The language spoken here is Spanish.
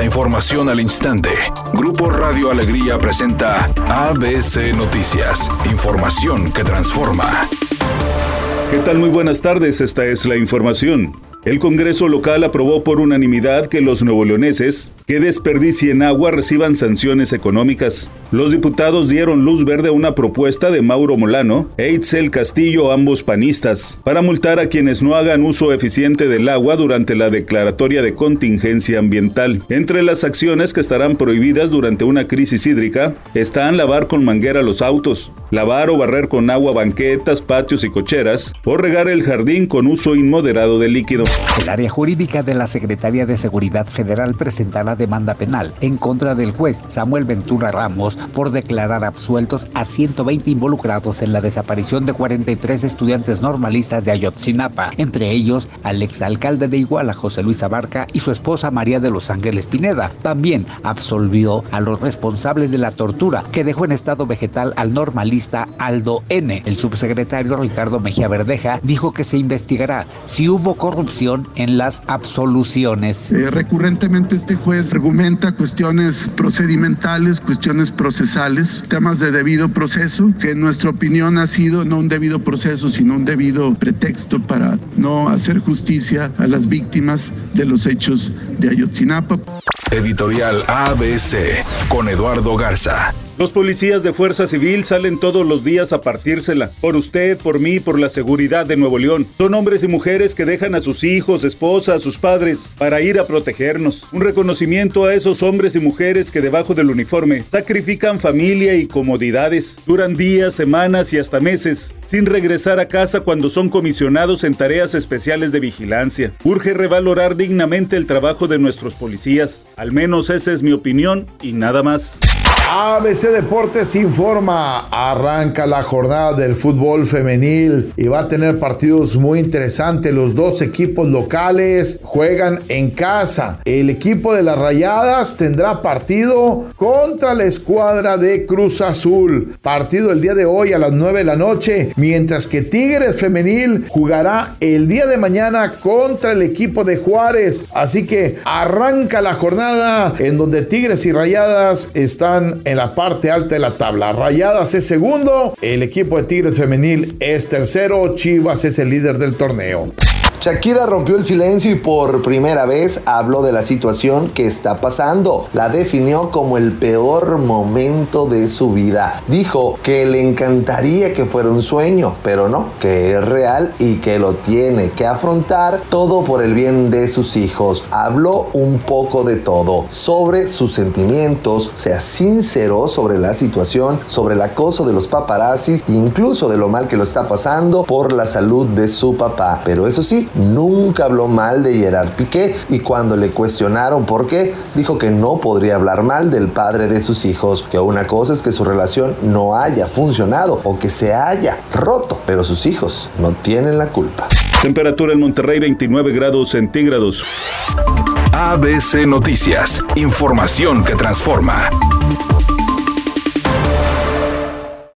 La información al instante. Grupo Radio Alegría presenta ABC Noticias. Información que transforma. ¿Qué tal? Muy buenas tardes. Esta es la información. El Congreso local aprobó por unanimidad que los nuevoleoneses que desperdicien agua reciban sanciones económicas. Los diputados dieron luz verde a una propuesta de Mauro Molano e Itzel Castillo, ambos panistas, para multar a quienes no hagan uso eficiente del agua durante la declaratoria de contingencia ambiental. Entre las acciones que estarán prohibidas durante una crisis hídrica están lavar con manguera los autos, lavar o barrer con agua banquetas, patios y cocheras, o regar el jardín con uso inmoderado de líquido. El área jurídica de la Secretaría de Seguridad Federal presentará demanda penal en contra del juez Samuel Ventura Ramos por declarar absueltos a 120 involucrados en la desaparición de 43 estudiantes normalistas de Ayotzinapa, entre ellos al exalcalde de Iguala, José Luis Abarca, y su esposa María de los Ángeles Pineda. También absolvió a los responsables de la tortura que dejó en estado vegetal al normalista Aldo N. El subsecretario Ricardo Mejía Verdeja dijo que se investigará si hubo corrupción en las absoluciones. Eh, recurrentemente este juez argumenta cuestiones procedimentales, cuestiones procesales, temas de debido proceso, que en nuestra opinión ha sido no un debido proceso, sino un debido pretexto para no hacer justicia a las víctimas de los hechos de Ayotzinapa. Editorial ABC con Eduardo Garza. Los policías de Fuerza Civil salen todos los días a partírsela. Por usted, por mí, por la seguridad de Nuevo León. Son hombres y mujeres que dejan a sus hijos, esposas, sus padres para ir a protegernos. Un reconocimiento a esos hombres y mujeres que debajo del uniforme sacrifican familia y comodidades. Duran días, semanas y hasta meses sin regresar a casa cuando son comisionados en tareas especiales de vigilancia. Urge revalorar dignamente el trabajo de nuestros policías. Al menos esa es mi opinión y nada más. ABC Deportes informa, arranca la jornada del fútbol femenil y va a tener partidos muy interesantes. Los dos equipos locales juegan en casa. El equipo de las Rayadas tendrá partido contra la escuadra de Cruz Azul. Partido el día de hoy a las 9 de la noche, mientras que Tigres femenil jugará el día de mañana contra el equipo de Juárez. Así que arranca la jornada en donde Tigres y Rayadas están en la parte alta de la tabla. Rayadas es segundo, el equipo de Tigres femenil es tercero, Chivas es el líder del torneo. Shakira rompió el silencio y por primera vez habló de la situación que está pasando. La definió como el peor momento de su vida. Dijo que le encantaría que fuera un sueño, pero no, que es real y que lo tiene que afrontar todo por el bien de sus hijos. Habló un poco de todo, sobre sus sentimientos, se sinceró sobre la situación, sobre el acoso de los paparazzis, incluso de lo mal que lo está pasando por la salud de su papá. Pero eso sí, nunca habló mal de Gerard Piqué y cuando le cuestionaron por qué, dijo que no podría hablar mal del padre de sus hijos, que una cosa es que su relación no haya funcionado o que se haya roto, pero sus hijos no tienen la culpa. Temperatura en Monterrey 29 grados centígrados. ABC Noticias, información que transforma.